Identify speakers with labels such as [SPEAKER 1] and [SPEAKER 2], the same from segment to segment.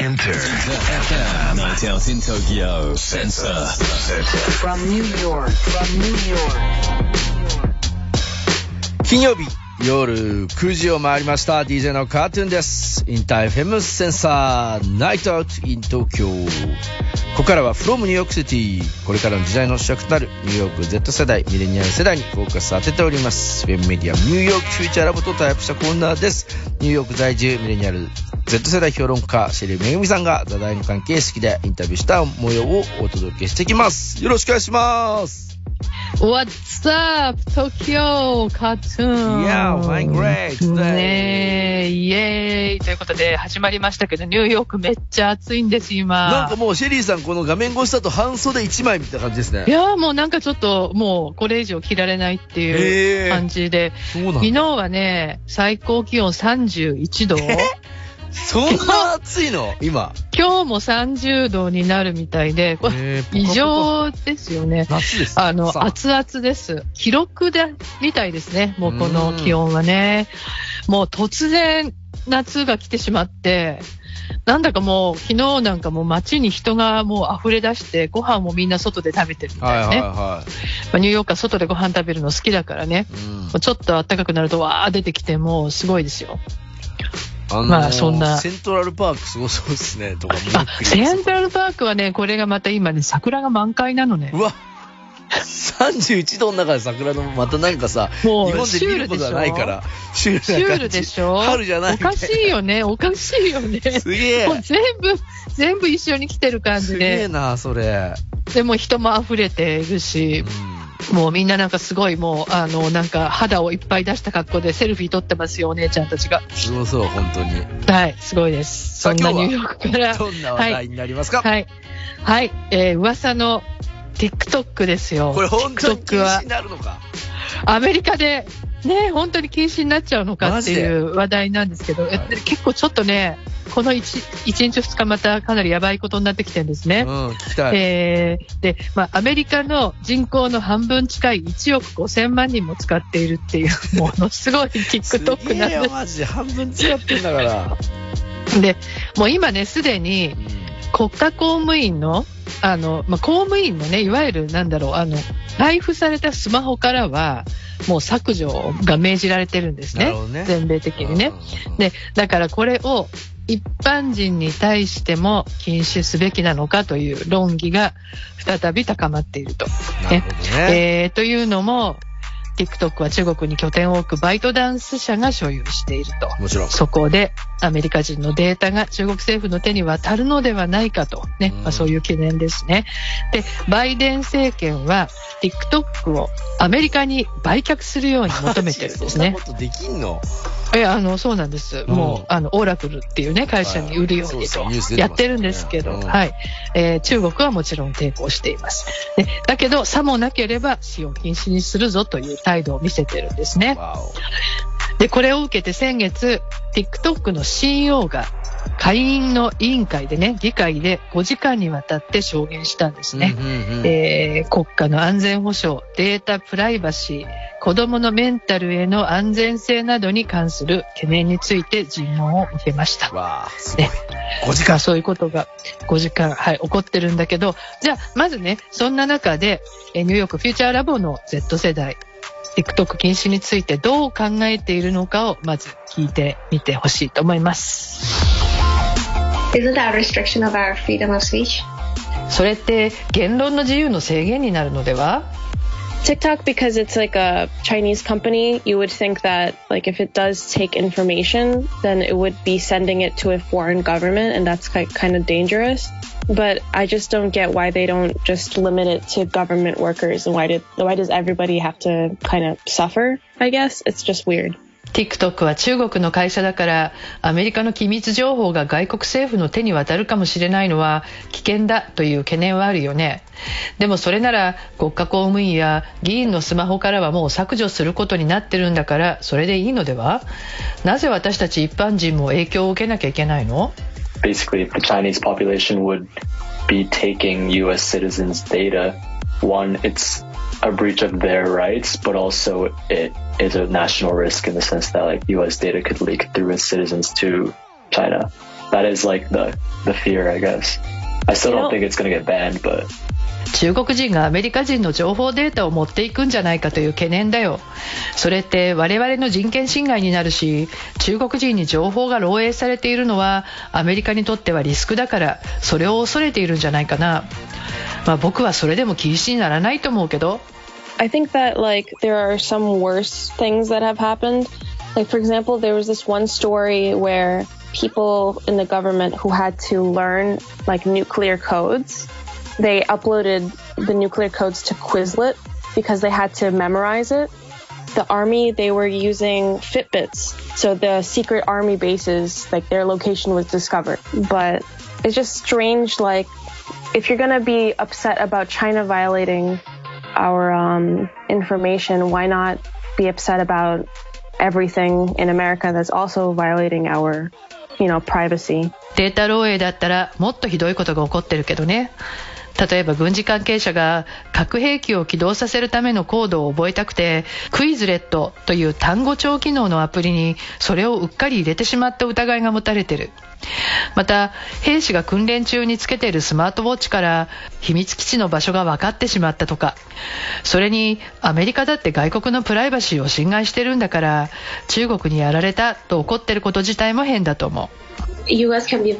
[SPEAKER 1] InterFM.
[SPEAKER 2] Night out in Tokyo. Sensor.
[SPEAKER 3] From New York, from New York.
[SPEAKER 4] 金曜日夜9時を回りました DJ のカートゥーンです InterFM Sensor Night Out in 東京ここからは from ニューヨークシティこれからの時代の主役となるニューヨーク Z 世代ミレニアル世代にフォーカス当てておりますフェムメディアニューヨークフューチャーラボとタイアップしたコーナーですニューヨーク在住ミレニアル Z 世代評論家シェリーめぐみさんが座談の関係式でインタビューした模様をお届けしていきます。よろしくお願いします。
[SPEAKER 5] What's up, Tokyo Cartoon?
[SPEAKER 4] Yeah, my great today.
[SPEAKER 5] ねえ、イエーイということで始まりましたけど、ニューヨークめっちゃ暑いんです、今。
[SPEAKER 4] なんかもうシェリーさんこの画面越しだと半袖1枚みたいな感じですね。
[SPEAKER 5] いやーもうなんかちょっともうこれ以上着られないっていう感じで、
[SPEAKER 4] そうなんだ。
[SPEAKER 5] 昨日はね、最高気温31度。
[SPEAKER 4] そんな暑いの？今。
[SPEAKER 5] 今日も30度になるみたいで、これ異常ですよね。
[SPEAKER 4] 夏です。
[SPEAKER 5] あの、
[SPEAKER 4] さ
[SPEAKER 5] 熱々です。記録で、みたいですね。もうこの気温はね。もう突然、夏が来てしまって、なんだかもう、昨日なんかもう街に人がもう溢れ出して、ご飯もみんな外で食べてるみ
[SPEAKER 4] はいはい
[SPEAKER 5] たいなね。
[SPEAKER 4] は
[SPEAKER 5] まあニューヨークは外でご飯食べるの好きだからね。
[SPEAKER 4] い。うん
[SPEAKER 5] もうちょっと暖かくなると、わー出てきて、もうすごいですよ。
[SPEAKER 4] あのー
[SPEAKER 5] まあそんな。
[SPEAKER 4] セントラルパークすごそうですね。とか見
[SPEAKER 5] あセントラルパークはね、これがまた今ね、桜が満開なのね。
[SPEAKER 4] う。わ31度の中で桜のまたなんかさ、日
[SPEAKER 5] もう、
[SPEAKER 4] 本で見ることはないから、シュールな感じ。
[SPEAKER 5] シュールでしょ？
[SPEAKER 4] 春じゃない。
[SPEAKER 5] おかしいよね、おかしいよね。
[SPEAKER 4] すげえ。
[SPEAKER 5] もう全部、全部一緒に来てる感
[SPEAKER 4] す
[SPEAKER 5] じで、
[SPEAKER 4] げえな、それ。
[SPEAKER 5] でも人も溢れているし、もうみんななんかすごいもう、あの、なんか肌をいっぱい出した格好でセルフィー撮ってますよ、お姉ちゃんたちが。
[SPEAKER 4] すごそう、本当に。
[SPEAKER 5] はい、すごいです。そんなニューヨークから。
[SPEAKER 4] どんな話題になりますか、
[SPEAKER 5] はい。はい、えー、噂の TikTok ですよ。
[SPEAKER 4] これ本当に禁止になるのか？
[SPEAKER 5] アメリカで、ね、本当に禁止になっちゃうのかっていう話題なんですけど、結構ちょっとね、この 1, 1日2日またかなりやばいことになってきてるんですね。
[SPEAKER 4] うん。
[SPEAKER 5] えーで、まあ、アメリカの人口の半分近い1億5000万人も使っているっていう、ものすごい TikTok なんで
[SPEAKER 4] マジで。半分使ってんだから。
[SPEAKER 5] す。で、もう今ね、すでに国家公務員の、あの、まあ、公務員のね、いわゆるなんだろう、あの、配布されたスマホからは、もう削除が命じられてるんですね。
[SPEAKER 4] ね
[SPEAKER 5] 全米的にね。で、だからこれを一般人に対しても禁止すべきなのかという論議が再び高まっていると。
[SPEAKER 4] なるほどね。
[SPEAKER 5] えーというのも、TikTok は中国に拠点を置くバイトダンス社が所有していると。
[SPEAKER 4] もちろん。
[SPEAKER 5] そこでアメリカ人のデータが中国政府の手に渡るのではないかと、ね
[SPEAKER 4] うん
[SPEAKER 5] まあ、そういう懸念ですね。で、バイデン政権は TikTok をアメリカに売却するように求めてるんですね
[SPEAKER 4] そんな。ことできんの？
[SPEAKER 5] え、あの、そうなんです。
[SPEAKER 4] うん
[SPEAKER 5] もう、あの、オーラクルっていうね、会社に売るようにとやってるんですけど、
[SPEAKER 4] うん
[SPEAKER 5] はい。えー中国はもちろん抵抗しています。でだけど、さもなければ使用禁止にするぞという態度を見せてるんですね。で、これを受けて先月、TikTok の CEO が会員の委員会でね、議会で5時間にわたって証言したんですね。
[SPEAKER 4] うんうんうん
[SPEAKER 5] えー国家の安全保障、データプライバシー、子供のメンタルへの安全性などに関する懸念について尋問を受けました。
[SPEAKER 4] わあ、すごい
[SPEAKER 5] ね。
[SPEAKER 4] 5時間。
[SPEAKER 5] まあそういうことが5時間、はい、起こってるんだけど、じゃあ、まずね、そんな中で、えーニューヨークフューチャーラボの Z 世代、TikTok 禁止についてどう考えているのかをまず聞いてみてほしいと思います。それって言論の自由の制限になるのでは？
[SPEAKER 6] TikTok because it's like a Chinese company, you would think that like if it does take information, then it would be sending it to a foreign government and that's ki- kind of dangerous. But I just don't get why they don't just limit it to government workers and why did why does everybody have to kind of suffer? I guess it's just weird.
[SPEAKER 5] TikTok は中国の会社だからアメリカの機密情報が外国政府の手に渡るかもしれないのは危険だという懸念はあるよね。でもそれなら国家公務員や議員のスマホからはもう削除することになってるんだからそれでいいのでは？なぜ私たち一般人も影響を受けなきゃいけないの
[SPEAKER 7] ？Basically if the Chinese population would be taking US citizens' data, one, it's a breach of their rights, but also it is a national risk in the sense that like US data could leak through its citizens to China. that is like the the fear, I guess. I still don't think it's gonna get banned, but
[SPEAKER 5] 中国人がアメリカ人の情報データを持っていくんじゃないかという懸念だよそれって我々の人権侵害になるし中国人に情報が漏洩されているのはアメリカにとってはリスクだからそれを恐れているんじゃないかな、まあ、僕はそれでも禁止にならないと思うけど
[SPEAKER 6] I think that like there are some worse things that have happened. Like for example, there was this one story where people in the government who had to learn like nuclear codes, they uploaded the nuclear codes to Quizlet because they had to memorize it. The army they were using Fitbits, so the secret army bases like their location was discovered. But it's just strange like if you're gonna be upset about China violating our um, information, why not be upset about everything in America that's also violating our, you know, privacy?
[SPEAKER 5] データ漏洩だったらもっとひどいことが起こってるけどね 例えば軍事関係者が核兵器を起動させるためのコードを覚えたくてクイズレットという単語帳機能のアプリにそれをうっかり入れてしまった疑いが持たれてる。また兵士が訓練中につけているスマートウォッチから秘密基地の場所が分かってしまったとか。それにアメリカだって外国のプライバシーを侵害してるんだから中国にやられたと怒ってること自体も変だと思う。
[SPEAKER 8] US can be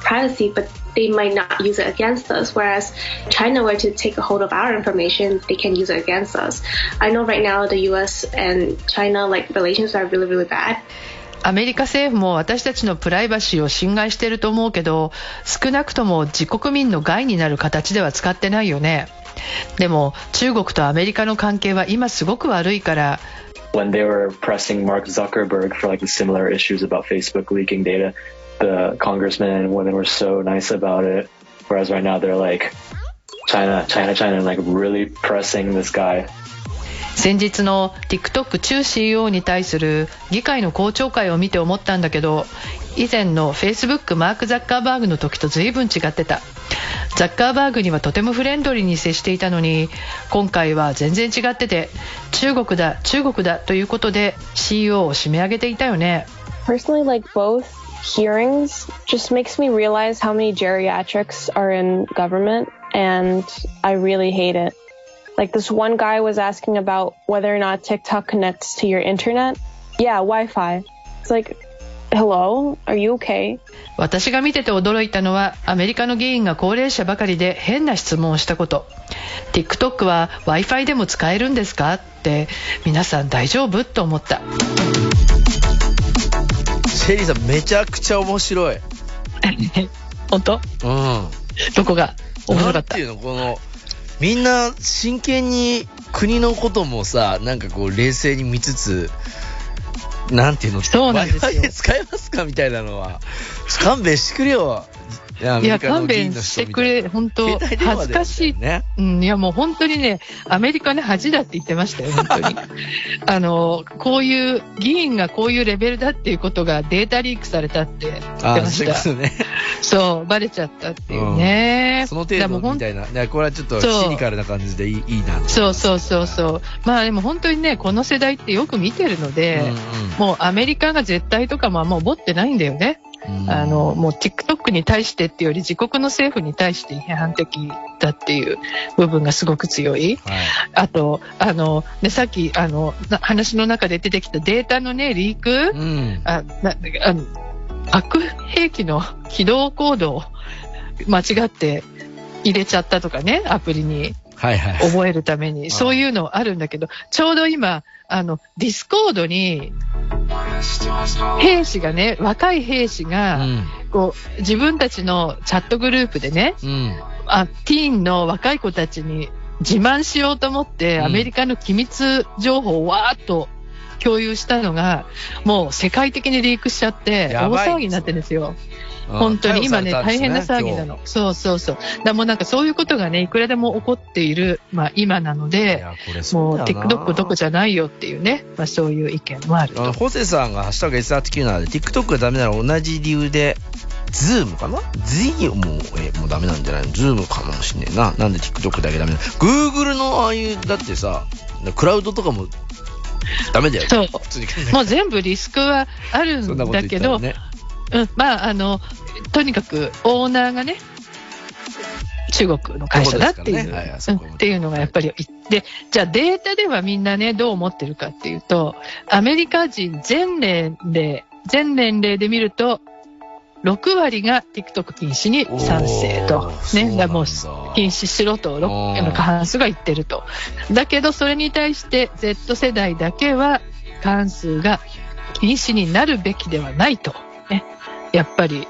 [SPEAKER 8] privacy, but they might not use it against us. Whereas China were to take a hold of our information, they can use it against us. I know right now the US and China like relations are really, really bad.
[SPEAKER 5] アメリカ政府も私たちのプライバシーを侵害していると思うけど少なくとも自国民の害になる形では使ってないよねでも中国とアメリカの関係は今すごく悪いから
[SPEAKER 7] when they were pressing Mark Zuckerberg for like similar issues about Facebook leaking data, the congressmen and women were so nice about it. Whereas right now they're like, China, China, China, and like really pressing this guy.
[SPEAKER 5] 先日の TikTok 中 CEO に対する議会の公聴会を見て思ったんだけど以前の Facebook マーク・ザッカーバーグの時と随分違ってたザッカーバーグにはとてもフレンドリーに接していたのに今回は全然違ってて中国だ中国だということで CEO を締め上げていたよね
[SPEAKER 6] Personally, like both hearings just makes me realize how many geriatrics are in government, and I really hate it. Like this one guy was asking about whether or not TikTok connects to your internet. Yeah, Wi-Fi. It's like, hello, are you okay?
[SPEAKER 5] 私が見てて驚いたのはアメリカの議員が高齢者ばかりで変な質問をしたこと TikTok は w i f i でも使えるんですかって皆さん大丈夫と思った
[SPEAKER 4] シェリーさんめちゃくちゃ面白い。うん。
[SPEAKER 5] 本当どこが？面白かった？
[SPEAKER 4] なんていうの？この、みんな真剣に国のこともさ、なんかこう冷静に見つつ、なんていうの？
[SPEAKER 5] そうなんですよ
[SPEAKER 4] 使えますか？みたいなのは。勘弁してくれよ。いや
[SPEAKER 5] 勘弁してくれ本当恥ずかしい
[SPEAKER 4] ね。
[SPEAKER 5] うん、いやもう本当にね、アメリカの恥だって言ってましたよ、本当に。あの、こういう、議員がこういうレベルだっていうことがデータリークされたって言って
[SPEAKER 4] あ
[SPEAKER 5] ました。
[SPEAKER 4] そうね。
[SPEAKER 5] そう、バレちゃったっていうね。
[SPEAKER 4] その程度みたいな。いやこれはちょっとシニカルな感じでいいいいな。
[SPEAKER 5] そうそうそうそう。まあでも本当にね、この世代ってよく見てるので、もうアメリカが絶対とかもあんま思ってないんだよね。あの、もう TikTok に対してっていうより自国の政府に対して批判的だっていう部分がすごく強い。
[SPEAKER 4] はい。
[SPEAKER 5] あと、あの、ね、さっき、あの、な話の中で出てきたデータのね、リーク、
[SPEAKER 4] うん。
[SPEAKER 5] あ、な、あの、核兵器の起動コードを間違って入れちゃったとかね、アプリに
[SPEAKER 4] はいはい。
[SPEAKER 5] 覚えるために、そういうのあるんだけど、ちょうど今、あの、ディスコードに、兵士がね、若い兵士
[SPEAKER 4] う
[SPEAKER 5] が、
[SPEAKER 4] ん。
[SPEAKER 5] こう、自分たちのチャットグループでね、
[SPEAKER 4] うん。
[SPEAKER 5] あ、ティーンの若い子たちに自慢しようと思って、
[SPEAKER 4] うん
[SPEAKER 5] アメリカの機密情報をわーっと共有したのが、もう世界的にリークしちゃって、大騒ぎになってるんですよ。本当に今ね、大変な騒ぎなの。そうそうそう。だもうなんかそういうことがね、いくらでも起こっている、まあ今なの
[SPEAKER 4] い
[SPEAKER 5] で、もう TikTok どこじゃないよっていうね、まあそういう意見もあると。
[SPEAKER 4] ホセさんがハッシュタグ SRT97 で TikTok がダメなら同じ理由で、ズームかな ?Z もう、え、もうダメなんじゃないの？ズームかもしんねえな。なんで TikTok だけダメなの ?Google のああいう、だってさ、クラウドとかもダメだよ。
[SPEAKER 5] そう。もう全部リスクはあるんだけど、
[SPEAKER 4] ね。
[SPEAKER 5] うん、まあ、あの、とにかくオーナーがね、中国の会社だっていう、
[SPEAKER 4] ねは
[SPEAKER 5] っていうのがやっぱり、で、じゃあデータではみんなね、どう思ってるかっていうと、アメリカ人全年齢、全年齢で見ると、6割が TikTok 禁止に賛成と。ね。もう禁止しろと、過半数が言ってると。だけど、それに対して Z 世代だけは、過半数が禁止になるべきではないと。ね。やっぱり、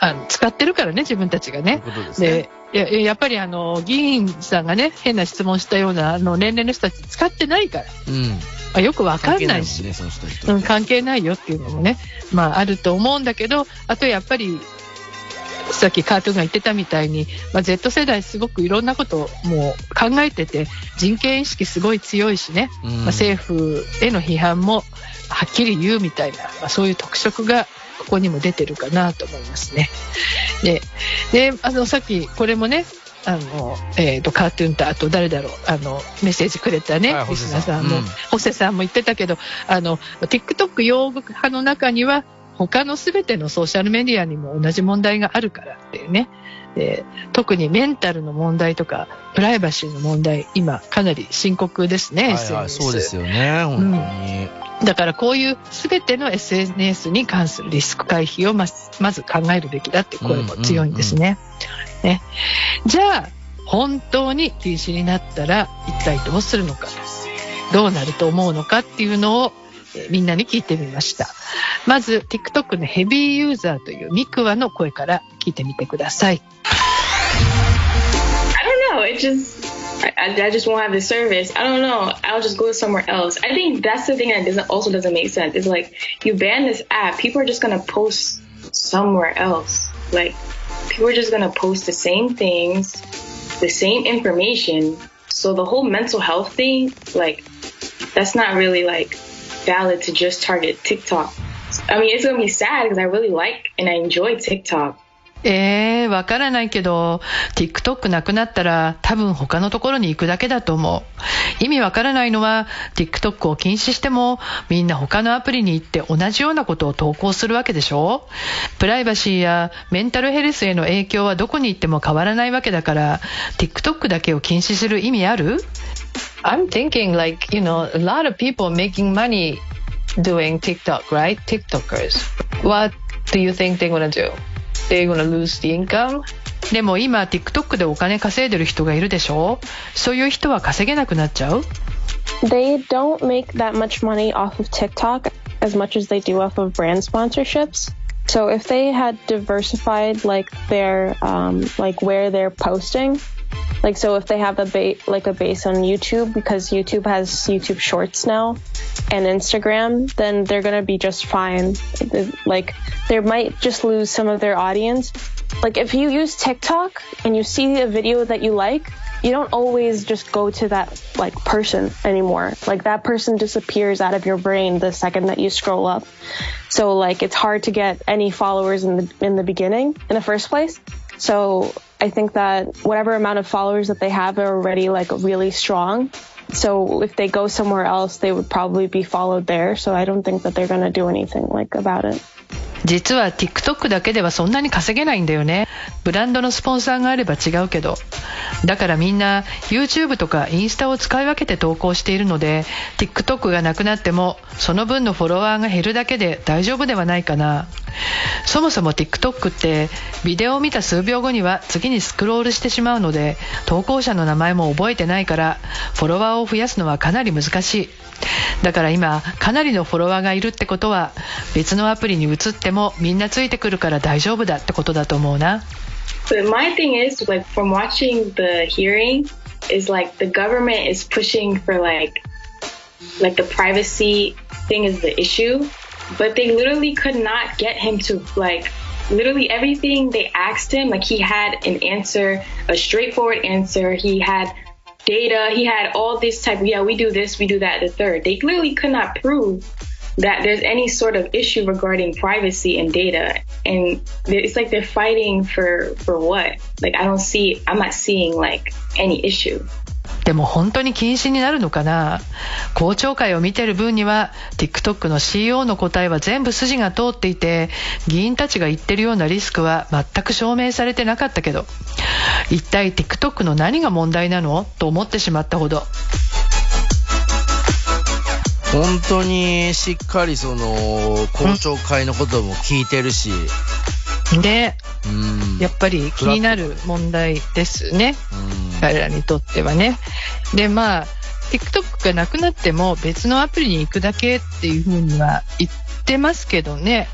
[SPEAKER 5] あの使ってるからね、自分たちがね。
[SPEAKER 4] ですね。
[SPEAKER 5] ややっぱりあの、議員さんがね、変な質問したような、あの、年齢の人たち使ってないから、
[SPEAKER 4] うん。
[SPEAKER 5] まあ、よくわかんないし。うん、関係ないよっていうのもね、まああると思うんだけど、あとやっぱり、さっきカートゥーンが言ってたみたいに、まあ、Z 世代すごくいろんなことをもう考えてて、人権意識すごい強いしね、
[SPEAKER 4] うん。
[SPEAKER 5] まあ、政府への批判もはっきり言うみたいな、まあ、そういう特色がここにも出てるかなと思いますね。で、であのさっきこれもね、あの、えっ、と、カートゥーンと、あと誰だろう、あの、メッセージくれたね、
[SPEAKER 4] はい
[SPEAKER 5] リスナーさんも、
[SPEAKER 4] うん
[SPEAKER 5] ホセさんも言ってたけど、あの、TikTok 用語派の中には、他のすべてのソーシャルメディアにも同じ問題があるからっていうね。で特にメンタルの問題とか、プライバシーの問題、今かなり深刻ですね、
[SPEAKER 4] はいはい、そうですよね、本当に。
[SPEAKER 5] だからこういうすべての SNS に関するリスク回避をまずまず考えるべきだって声も強いんですね。ね。じゃあ、本当に禁止になったら一体どうするのか、どうなると思うのかっていうのを、えーみんなに聞いてみました。まず TikTok のヘビーユーザーというミクワの声から聞いてみてください。
[SPEAKER 9] I don't know. It just, I, I I just won't have the service. I don't know. I'll just go somewhere else. I think that's the thing that doesn't also doesn't make sense. It's like you ban this app, people are just gonna post somewhere else. Like people are just gonna post the same things, the same information. So the whole mental health thing, like that's not really like valid to just target TikTok. I mean, it's gonna be sad because I really like and I enjoy TikTok.
[SPEAKER 5] えー、わからないけど、TikTok なくなったら多分他のところに行くだけだと思う。意味わからないのは、TikTok を禁止しても、みんな他のアプリに行って同じようなことを投稿するわけでしょ？プライバシーやメンタルヘルスへの影響はどこに行っても変わらないわけだから、TikTok だけを禁止する意味ある？I'm thinking like, you know, a lot of people making money doing TikTok, right? TikTokers. What do you think they're gonna do? They're gonna lose the income? でも今 TikTok でお金稼いでる人がいるでしょそういう人は稼げなくなっちゃう
[SPEAKER 6] They don't make that much money off of TikTok as much as they do off of brand sponsorships. So if they had diversified like their um, like where they're posting, like so if they have a ba- like a base on YouTube because YouTube has YouTube Shorts now and Instagram, then they're gonna be just fine. Like they might just lose some of their audience. Like if you use TikTok and you see a video that you like, you don't always just go to that like person anymore. Like that person disappears out of your brain the second that you scroll up. So like it's hard to get any followers in the in the beginning in the first place. So I think that whatever amount of followers that they have are already like really strong. So if they go somewhere else, they would probably be followed there. So I don't think that they're gonna do anything like about it.
[SPEAKER 5] 実は TikTok だけではそんなに稼げないんだよね。ブランドのスポンサーがあれば違うけど。だからみんな YouTube とかインスタを使い分けて投稿しているので TikTok がなくなってもその分のフォロワーが減るだけで大丈夫ではないかな。そもそも TikTok ってビデオを見た数秒後には次にスクロールしてしまうので投稿者の名前も覚えてないからフォロワーを増やすのはかなり難しい。だから今かなりのフォロワーがいるってことは別のアプリに移ってもみんなついてくるから大丈夫だってことだと思うな。
[SPEAKER 9] But my thing is like from watching the hearing is like the government is pushing for like like the privacy thing is the issue, but they literally could not get him to like literally everything they asked him like he had an answer, a straightforward answer. He had data, he had all this type yeah, we do this, we do that, the third. They clearly could not prove that there's any sort of issue regarding privacy and data. And it's like they're fighting for for what? Like i don't see i'm not seeing like any issue
[SPEAKER 5] でも本当に禁止になるのかな。公聴会を見てる分には TikTok の CEO の答えは全部筋が通っていて議員たちが言ってるようなリスクは全く証明されてなかったけど一体 TikTok の何が問題なの？と思ってしまったほど。
[SPEAKER 4] 本当にしっかりその公聴会のことも聞いてるし、
[SPEAKER 5] で
[SPEAKER 4] うん。
[SPEAKER 5] やっぱり気になる問題ですね。
[SPEAKER 4] うん。
[SPEAKER 5] 彼らにとってはね。でまあ TikTok がなくなっても別のアプリに行くだけっていうふうには言ってますけどね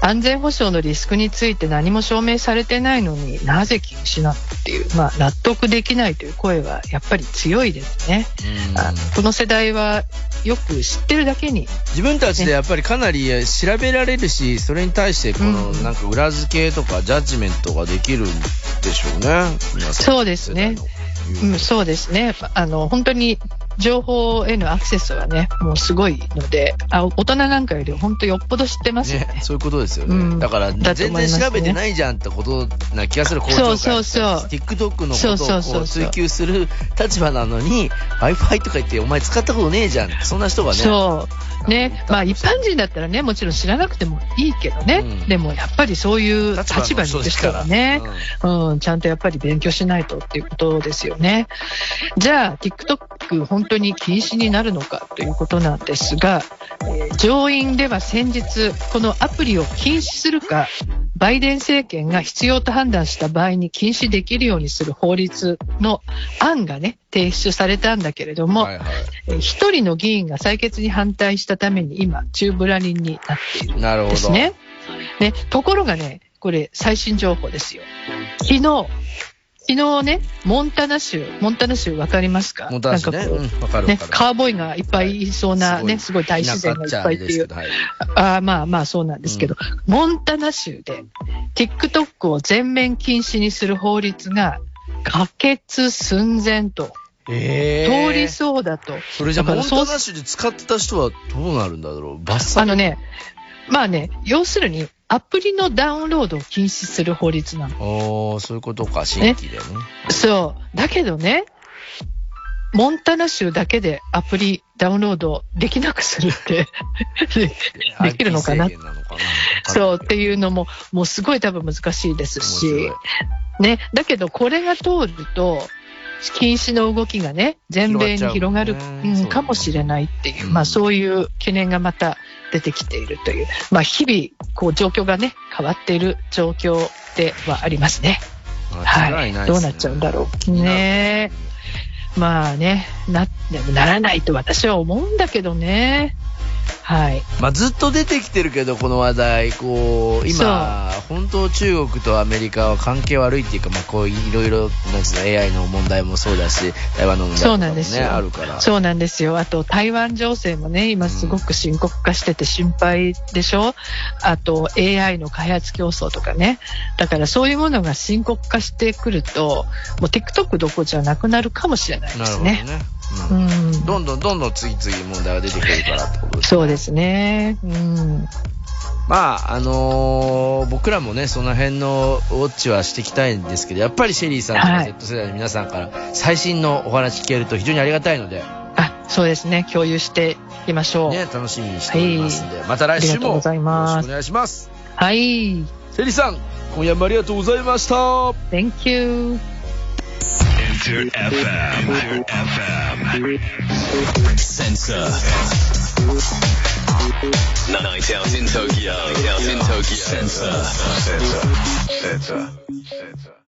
[SPEAKER 5] 安全保障のリスクについて何も証明されてないのになぜ禁止なのっていう、まあ、納得できないという声はやっぱり強いですね。
[SPEAKER 4] うん
[SPEAKER 5] あこの世代はよく知ってるだけに
[SPEAKER 4] 自分たちでやっぱりかなり調べられるし、それに対してこの
[SPEAKER 5] うん
[SPEAKER 4] なんか裏付けとかジャッジメントができるんでしょうね。皆さん
[SPEAKER 5] そうですね。うん、そうですね。あの、本当に情報へのアクセスはね、もうすごいので、あ大人なんかより本当よっぽど知ってますよね。
[SPEAKER 4] ね、そういうことですよね。
[SPEAKER 5] うん
[SPEAKER 4] だから、全然調べてないじゃんってことな気がする、校長
[SPEAKER 5] そう
[SPEAKER 4] 会
[SPEAKER 5] そうそう
[SPEAKER 4] TikTok のことを追求する立場なのに、Wi-Fi とか言って、お前使ったことねえじゃん。そんな人がね。
[SPEAKER 5] そう。ね。まあ一般人だったらね、もちろん知らなくてもいいけどね。
[SPEAKER 4] うん
[SPEAKER 5] でもやっぱりそういう立場にいる人がね、
[SPEAKER 4] うん
[SPEAKER 5] うん、ちゃんとやっぱり勉強しないとっていうことですよね。じゃあ、TikTok 本当に禁止になるのかということなんですが、えー上院では先日、このアプリを禁止するか、バイデン政権が必要と判断した場合に禁止できるようにする法律の案がね、提出されたんだけれども、
[SPEAKER 4] はいは
[SPEAKER 5] えー一人の議員が採決に反対したために今、宙ぶらりんになっている
[SPEAKER 4] い。なるほど。
[SPEAKER 5] ですね。ね、ところがね、これ最新情報ですよ。昨日、昨日ね、モンタナ州、モンタナ州わかりますか？
[SPEAKER 4] モンタナ市ね。
[SPEAKER 5] なんか
[SPEAKER 4] るわ
[SPEAKER 5] ね。カーボーイがいっぱいい。そうなね、
[SPEAKER 4] はい
[SPEAKER 5] すごい大自然がいっぱいっていう。
[SPEAKER 4] あ
[SPEAKER 5] まあまあそうなんですけど、モンタナ州で TikTok を全面禁止にする法律が可決寸前と。
[SPEAKER 4] え。ー
[SPEAKER 5] 通りそうだと。
[SPEAKER 4] それじゃあ、モンタナ州で使ってた人はどうなるんだろう？罰則
[SPEAKER 5] あのね、まあね、要するにアプリのダウンロードを禁止する法律なの。
[SPEAKER 4] おー、そういうことか、新規でね。
[SPEAKER 5] そう。だけどね、モンタナ州だけでアプリダウンロードできなくするってで できるのかなそうっていうのも、もうすごい多分難しいです
[SPEAKER 4] 面
[SPEAKER 5] しね。だけどこれが通ると、禁止の動きがね、全米に広がる、かもしれないっていう、
[SPEAKER 4] うん
[SPEAKER 5] まあそういう懸念がまた出てきているという、まあ日々、こう状況がね、変わっている状況ではありますね。はい。どうなっちゃうんだろう。ねえ。まあね、な、でもならないと私は思うんだけどね。はい。
[SPEAKER 4] まあ、ずっと出てきてるけど、この話題、こう、今、本当中国とアメリカは関係悪いっていうか、まあ、こう、いろいろ、なんつうの、AI の問題もそうだし、台湾の問題もね、
[SPEAKER 5] なんですよ。
[SPEAKER 4] あるから。
[SPEAKER 5] そうなんですよ。あと、台湾情勢もね、今すごく深刻化してて心配でしょ？あと、AI の開発競争とかね。だからそういうものが深刻化してくると、もう TikTok どころじゃなくなるかもしれないで
[SPEAKER 4] なるほど
[SPEAKER 5] すね。
[SPEAKER 4] ね。
[SPEAKER 5] う
[SPEAKER 4] うん
[SPEAKER 5] ん。
[SPEAKER 4] どんどんどんどん次々問題が出てくるからってことですね
[SPEAKER 5] そうですね。うん。
[SPEAKER 4] まあ、あのー僕らもね、その辺のウォッチはしていきたいんですけど、やっぱりシェリーさんとか
[SPEAKER 5] はい
[SPEAKER 4] Z 世代の皆さんから最新のお話聞けると非常にありがたいので、
[SPEAKER 5] あ、そうですね。共有していきましょう。
[SPEAKER 4] ね、楽しみにしておりますんで、また来週もよろしくお願いします。
[SPEAKER 5] はい。
[SPEAKER 4] シェリーさん、今夜もありがとうございました。
[SPEAKER 5] Thank you.
[SPEAKER 2] Enter FM. Enter FM. Sensor. Night out in Tokyo. Night out in Tokyo. Sensor. Sensor. Sensor. Sensor.